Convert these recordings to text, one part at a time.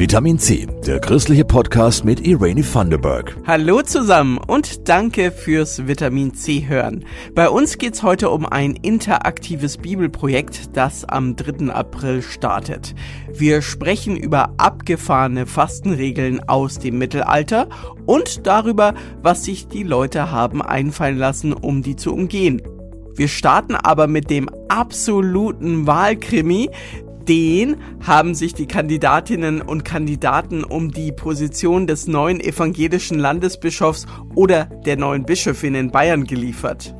Vitamin C, der christliche Podcast mit Irene Thunderberg. Hallo zusammen und danke fürs Vitamin C hören. Bei uns geht's heute um ein interaktives Bibelprojekt, das am 3. April startet. Wir sprechen über abgefahrene Fastenregeln aus dem Mittelalter und darüber, was sich die Leute haben einfallen lassen, um die zu umgehen. Wir starten aber mit dem absoluten Wahlkrimi, den haben sich die Kandidatinnen und Kandidaten um die Position des neuen evangelischen Landesbischofs oder der neuen Bischöfin in Bayern geliefert.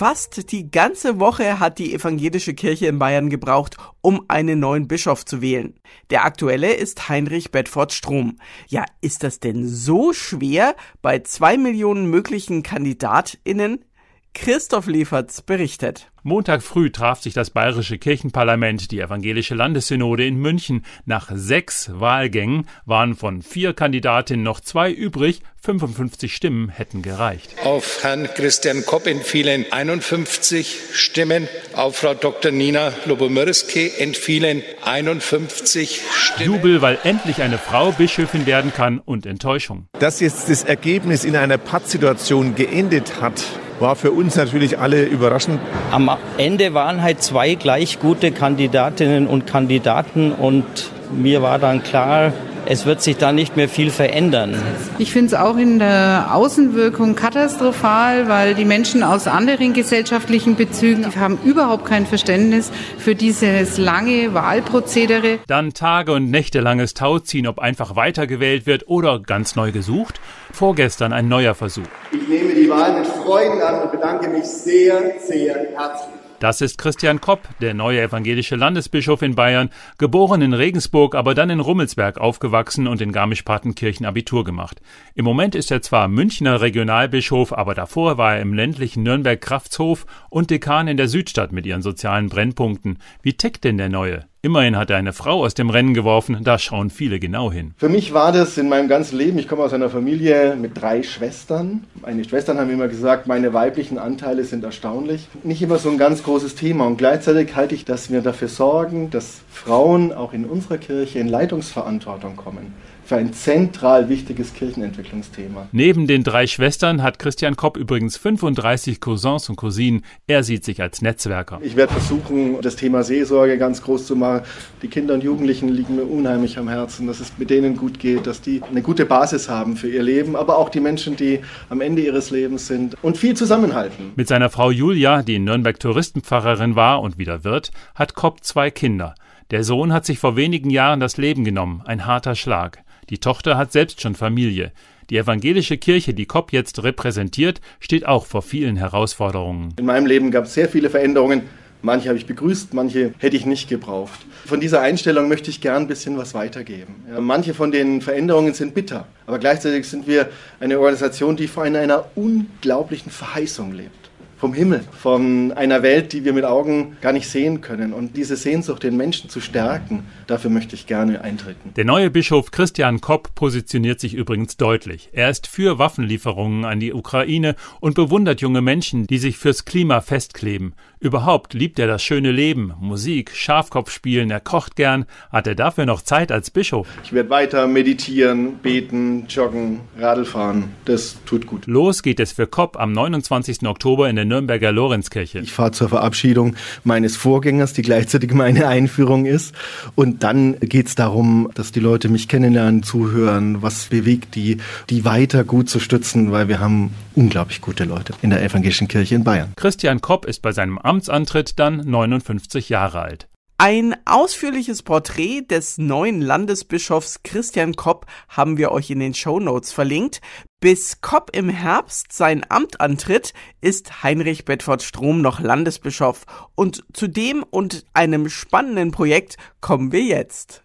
Fast die ganze Woche hat die evangelische Kirche in Bayern gebraucht, um einen neuen Bischof zu wählen. Der aktuelle ist Heinrich Bedford Strom. Ja, ist das denn so schwer bei zwei Millionen möglichen KandidatInnen? Christoph Lieferts berichtet. Montag früh traf sich das bayerische Kirchenparlament, die evangelische Landessynode in München. Nach sechs Wahlgängen waren von vier Kandidatinnen noch zwei übrig. 55 Stimmen hätten gereicht. Auf Herrn Christian Kopp entfielen 51 Stimmen. Auf Frau Dr. Nina Lobomirski entfielen 51 Stimmen. Jubel, weil endlich eine Frau Bischöfin werden kann und Enttäuschung. Dass jetzt das Ergebnis in einer Pattsituation geendet hat, war für uns natürlich alle überraschend. Am Ende waren halt zwei gleich gute Kandidatinnen und Kandidaten und mir war dann klar, es wird sich da nicht mehr viel verändern. Ich finde es auch in der Außenwirkung katastrophal, weil die Menschen aus anderen gesellschaftlichen Bezügen haben überhaupt kein Verständnis für dieses lange Wahlprozedere. Dann Tage und Nächte langes Tauziehen, ob einfach weitergewählt wird oder ganz neu gesucht. Vorgestern ein neuer Versuch. Ich nehme Wahl mit Freuden an und bedanke mich sehr, sehr herzlich. Das ist Christian Kopp, der neue evangelische Landesbischof in Bayern, geboren in Regensburg, aber dann in Rummelsberg aufgewachsen und in Garmisch-Partenkirchen Abitur gemacht. Im Moment ist er zwar Münchner Regionalbischof, aber davor war er im ländlichen Nürnberg-Kraftshof und Dekan in der Südstadt mit ihren sozialen Brennpunkten. Wie tickt denn der Neue? Immerhin hat er eine Frau aus dem Rennen geworfen, da schauen viele genau hin. Für mich war das in meinem ganzen Leben, ich komme aus einer Familie mit drei Schwestern. Meine Schwestern haben immer gesagt, meine weiblichen Anteile sind erstaunlich. Nicht immer so ein ganz großes Thema und gleichzeitig halte ich, dass wir dafür sorgen, dass Frauen auch in unserer Kirche in Leitungsverantwortung kommen für ein zentral wichtiges Kirchenentwicklungsthema. Neben den drei Schwestern hat Christian Kopp übrigens 35 Cousins und Cousinen. Er sieht sich als Netzwerker. Ich werde versuchen, das Thema Seelsorge ganz groß zu machen. Die Kinder und Jugendlichen liegen mir unheimlich am Herzen, dass es mit denen gut geht, dass die eine gute Basis haben für ihr Leben, aber auch die Menschen, die am Ende ihres Lebens sind und viel zusammenhalten. Mit seiner Frau Julia, die in Nürnberg Touristenpfarrerin war und wieder wird, hat Kopp zwei Kinder. Der Sohn hat sich vor wenigen Jahren das Leben genommen, ein harter Schlag. Die Tochter hat selbst schon Familie. Die evangelische Kirche, die Kopp jetzt repräsentiert, steht auch vor vielen Herausforderungen. In meinem Leben gab es sehr viele Veränderungen. Manche habe ich begrüßt, manche hätte ich nicht gebraucht. Von dieser Einstellung möchte ich gern ein bisschen was weitergeben. Manche von den Veränderungen sind bitter, aber gleichzeitig sind wir eine Organisation, die vor einer unglaublichen Verheißung lebt vom Himmel, von einer Welt, die wir mit Augen gar nicht sehen können. Und diese Sehnsucht, den Menschen zu stärken, dafür möchte ich gerne eintreten. Der neue Bischof Christian Kopp positioniert sich übrigens deutlich. Er ist für Waffenlieferungen an die Ukraine und bewundert junge Menschen, die sich fürs Klima festkleben. Überhaupt liebt er das schöne Leben, Musik, Schafkopf spielen, er kocht gern. Hat er dafür noch Zeit als Bischof? Ich werde weiter meditieren, beten, joggen, Radl fahren. Das tut gut. Los geht es für Kopp am 29. Oktober in der Nürnberger Lorenzkirche. Ich fahre zur Verabschiedung meines Vorgängers, die gleichzeitig meine Einführung ist. Und dann geht es darum, dass die Leute mich kennenlernen, zuhören, was bewegt die, die weiter gut zu stützen, weil wir haben unglaublich gute Leute in der evangelischen Kirche in Bayern. Christian Kopp ist bei seinem Amtsantritt dann 59 Jahre alt. Ein ausführliches Porträt des neuen Landesbischofs Christian Kopp haben wir euch in den Show Notes verlinkt. Bis Kopp im Herbst sein Amt antritt, ist Heinrich Bedford Strom noch Landesbischof. Und zu dem und einem spannenden Projekt kommen wir jetzt.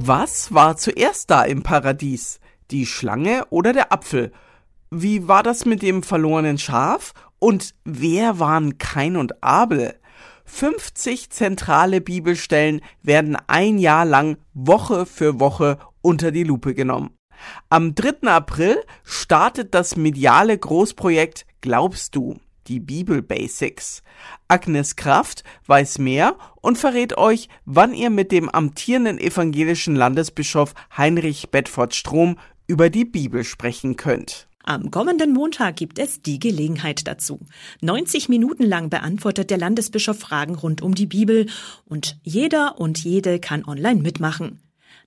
Was war zuerst da im Paradies? Die Schlange oder der Apfel? Wie war das mit dem verlorenen Schaf? Und wer waren Kain und Abel? 50 zentrale Bibelstellen werden ein Jahr lang Woche für Woche unter die Lupe genommen. Am 3. April startet das mediale Großprojekt Glaubst du? Die Bibel Basics. Agnes Kraft weiß mehr und verrät euch, wann ihr mit dem amtierenden evangelischen Landesbischof Heinrich Bedford Strom über die Bibel sprechen könnt. Am kommenden Montag gibt es die Gelegenheit dazu. 90 Minuten lang beantwortet der Landesbischof Fragen rund um die Bibel und jeder und jede kann online mitmachen.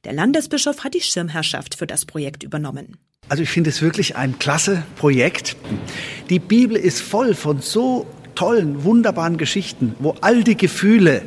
Der Landesbischof hat die Schirmherrschaft für das Projekt übernommen. Also ich finde es wirklich ein klasse Projekt. Die Bibel ist voll von so tollen, wunderbaren Geschichten, wo all die Gefühle,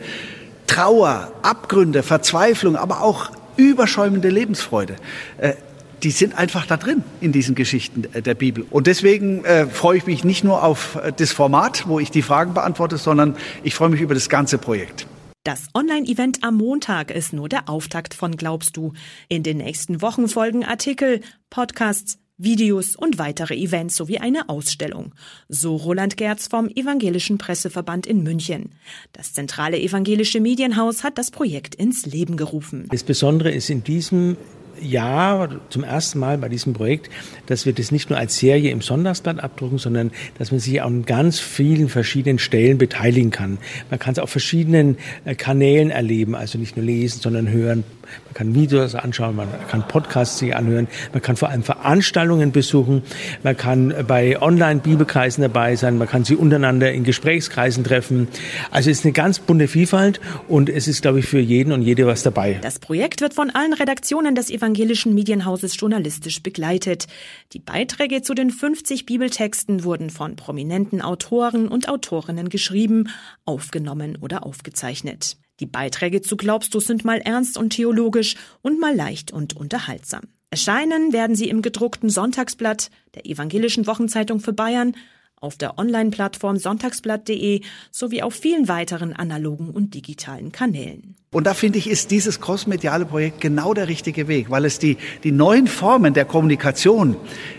Trauer, Abgründe, Verzweiflung, aber auch überschäumende Lebensfreude äh, die sind einfach da drin in diesen Geschichten der Bibel. Und deswegen äh, freue ich mich nicht nur auf äh, das Format, wo ich die Fragen beantworte, sondern ich freue mich über das ganze Projekt. Das Online-Event am Montag ist nur der Auftakt von Glaubst du. In den nächsten Wochen folgen Artikel, Podcasts, Videos und weitere Events sowie eine Ausstellung. So Roland Gerz vom Evangelischen Presseverband in München. Das zentrale evangelische Medienhaus hat das Projekt ins Leben gerufen. Das Besondere ist in diesem Jahr zum ersten Mal bei diesem Projekt, dass wir das nicht nur als Serie im Sonntagsblatt abdrucken, sondern dass man sich an ganz vielen verschiedenen Stellen beteiligen kann. Man kann es auf verschiedenen äh, Kanälen erleben, also nicht nur lesen, sondern hören, man kann Videos anschauen, man kann Podcasts sich anhören, man kann vor allem Veranstaltungen besuchen, man kann bei Online-Bibelkreisen dabei sein, man kann sie untereinander in Gesprächskreisen treffen. Also es ist eine ganz bunte Vielfalt und es ist, glaube ich, für jeden und jede was dabei. Das Projekt wird von allen Redaktionen des evangelischen Medienhauses journalistisch begleitet. Die Beiträge zu den 50 Bibeltexten wurden von prominenten Autoren und Autorinnen geschrieben, aufgenommen oder aufgezeichnet. Die Beiträge zu Glaubst du sind mal ernst und theologisch und mal leicht und unterhaltsam. Erscheinen werden sie im gedruckten Sonntagsblatt der Evangelischen Wochenzeitung für Bayern, auf der Online-Plattform sonntagsblatt.de sowie auf vielen weiteren analogen und digitalen Kanälen. Und da finde ich, ist dieses crossmediale Projekt genau der richtige Weg, weil es die, die neuen Formen der Kommunikation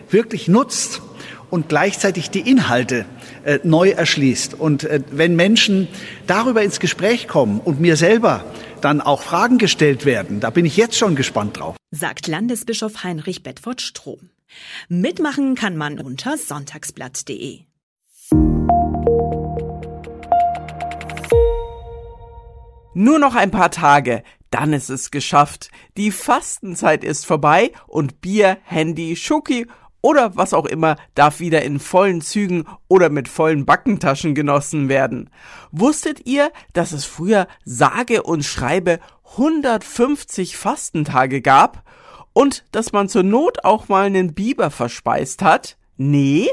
wirklich nutzt und gleichzeitig die Inhalte äh, neu erschließt. Und äh, wenn Menschen darüber ins Gespräch kommen und mir selber dann auch Fragen gestellt werden, da bin ich jetzt schon gespannt drauf. Sagt Landesbischof Heinrich Bedford Strom. Mitmachen kann man unter sonntagsblatt.de. Nur noch ein paar Tage, dann ist es geschafft. Die Fastenzeit ist vorbei und Bier, Handy, Schoki oder was auch immer darf wieder in vollen Zügen oder mit vollen Backentaschen genossen werden. Wusstet ihr, dass es früher sage und schreibe 150 Fastentage gab und dass man zur Not auch mal einen Biber verspeist hat? Nee?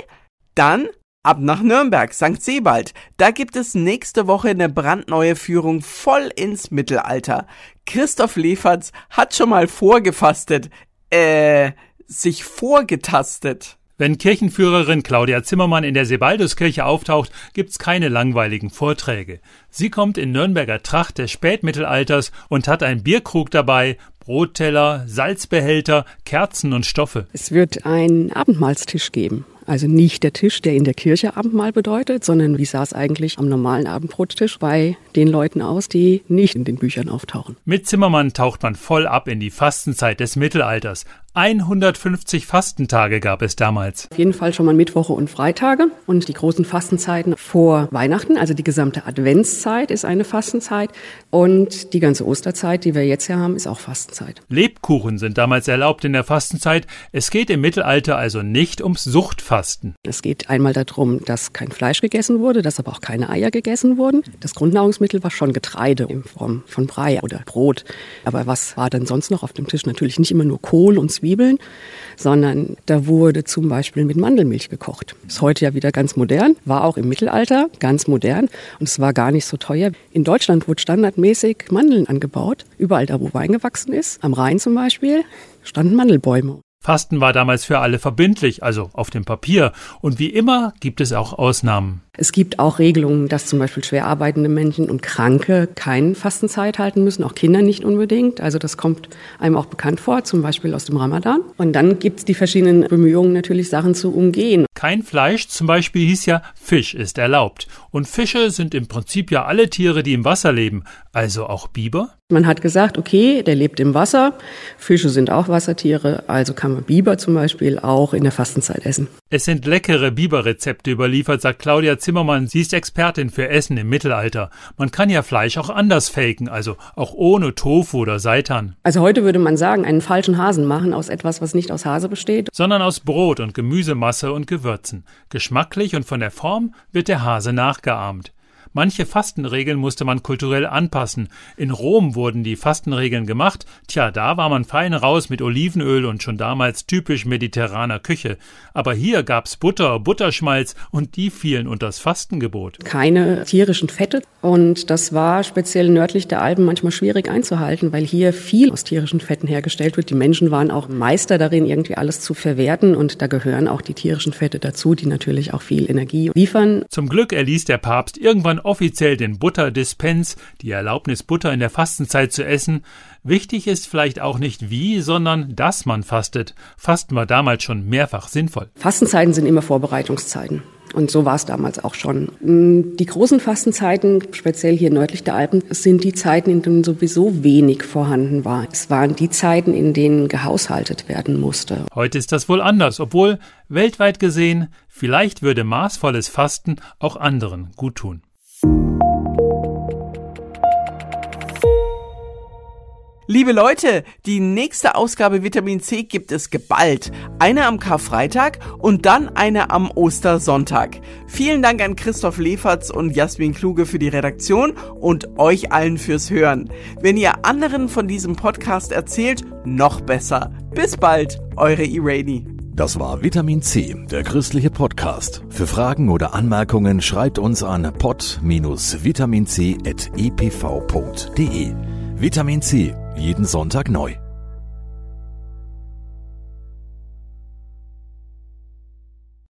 Dann Ab nach Nürnberg, St. Sebald. Da gibt es nächste Woche eine brandneue Führung voll ins Mittelalter. Christoph Leferz hat schon mal vorgefastet. Äh, sich vorgetastet. Wenn Kirchenführerin Claudia Zimmermann in der Sebalduskirche auftaucht, gibt's keine langweiligen Vorträge. Sie kommt in Nürnberger Tracht des Spätmittelalters und hat einen Bierkrug dabei, Brotteller, Salzbehälter, Kerzen und Stoffe. Es wird einen Abendmahlstisch geben. Also nicht der Tisch, der in der Kirche Abendmahl bedeutet, sondern wie sah es eigentlich am normalen Abendbrottisch bei den Leuten aus, die nicht in den Büchern auftauchen. Mit Zimmermann taucht man voll ab in die Fastenzeit des Mittelalters. 150 Fastentage gab es damals. Auf jeden Fall schon mal Mittwoche und Freitage und die großen Fastenzeiten vor Weihnachten, also die gesamte Adventszeit ist eine Fastenzeit und die ganze Osterzeit, die wir jetzt ja haben, ist auch Fastenzeit. Lebkuchen sind damals erlaubt in der Fastenzeit. Es geht im Mittelalter also nicht ums Suchtfasten. Es geht einmal darum, dass kein Fleisch gegessen wurde, dass aber auch keine Eier gegessen wurden. Das Grundnahrungsmittel war schon Getreide in Form von Brei oder Brot. Aber was war denn sonst noch auf dem Tisch? Natürlich nicht immer nur Kohl und Zwiebeln, sondern da wurde zum Beispiel mit Mandelmilch gekocht. Ist heute ja wieder ganz modern, war auch im Mittelalter ganz modern und es war gar nicht so teuer. In Deutschland wurde standardmäßig Mandeln angebaut, überall da, wo Wein gewachsen ist. Am Rhein zum Beispiel standen Mandelbäume. Fasten war damals für alle verbindlich, also auf dem Papier. Und wie immer gibt es auch Ausnahmen. Es gibt auch Regelungen, dass zum Beispiel schwer arbeitende Menschen und Kranke keine Fastenzeit halten müssen, auch Kinder nicht unbedingt. Also das kommt einem auch bekannt vor, zum Beispiel aus dem Ramadan. Und dann gibt es die verschiedenen Bemühungen, natürlich Sachen zu umgehen. Kein Fleisch zum Beispiel hieß ja Fisch ist erlaubt. Und Fische sind im Prinzip ja alle Tiere, die im Wasser leben. Also auch Biber? Man hat gesagt, okay, der lebt im Wasser. Fische sind auch Wassertiere, also kann man Biber zum Beispiel auch in der Fastenzeit essen. Es sind leckere Biberrezepte überliefert, sagt Claudia Zimmermann. Sie ist Expertin für Essen im Mittelalter. Man kann ja Fleisch auch anders faken, also auch ohne Tofu oder Seitan. Also heute würde man sagen, einen falschen Hasen machen aus etwas, was nicht aus Hase besteht. Sondern aus Brot und Gemüsemasse und Gewürzen. Geschmacklich und von der Form wird der Hase nachgeahmt. Manche Fastenregeln musste man kulturell anpassen. In Rom wurden die Fastenregeln gemacht. Tja, da war man fein raus mit Olivenöl und schon damals typisch mediterraner Küche. Aber hier gab's Butter, Butterschmalz und die fielen unters Fastengebot. Keine tierischen Fette. Und das war speziell nördlich der Alpen manchmal schwierig einzuhalten, weil hier viel aus tierischen Fetten hergestellt wird. Die Menschen waren auch Meister darin, irgendwie alles zu verwerten. Und da gehören auch die tierischen Fette dazu, die natürlich auch viel Energie liefern. Zum Glück erließ der Papst irgendwann offiziell den Butterdispens, die Erlaubnis, Butter in der Fastenzeit zu essen. Wichtig ist vielleicht auch nicht wie, sondern dass man fastet. Fasten war damals schon mehrfach sinnvoll. Fastenzeiten sind immer Vorbereitungszeiten. Und so war es damals auch schon. Die großen Fastenzeiten, speziell hier nördlich der Alpen, sind die Zeiten, in denen sowieso wenig vorhanden war. Es waren die Zeiten, in denen gehaushaltet werden musste. Heute ist das wohl anders, obwohl weltweit gesehen, vielleicht würde maßvolles Fasten auch anderen gut tun. Liebe Leute, die nächste Ausgabe Vitamin C gibt es geballt. Eine am Karfreitag und dann eine am Ostersonntag. Vielen Dank an Christoph Leferz und Jasmin Kluge für die Redaktion und euch allen fürs Hören. Wenn ihr anderen von diesem Podcast erzählt, noch besser. Bis bald, eure Irani. Das war Vitamin C, der christliche Podcast. Für Fragen oder Anmerkungen schreibt uns an pod-vitaminc.epv.de. Vitamin C, jeden Sonntag neu.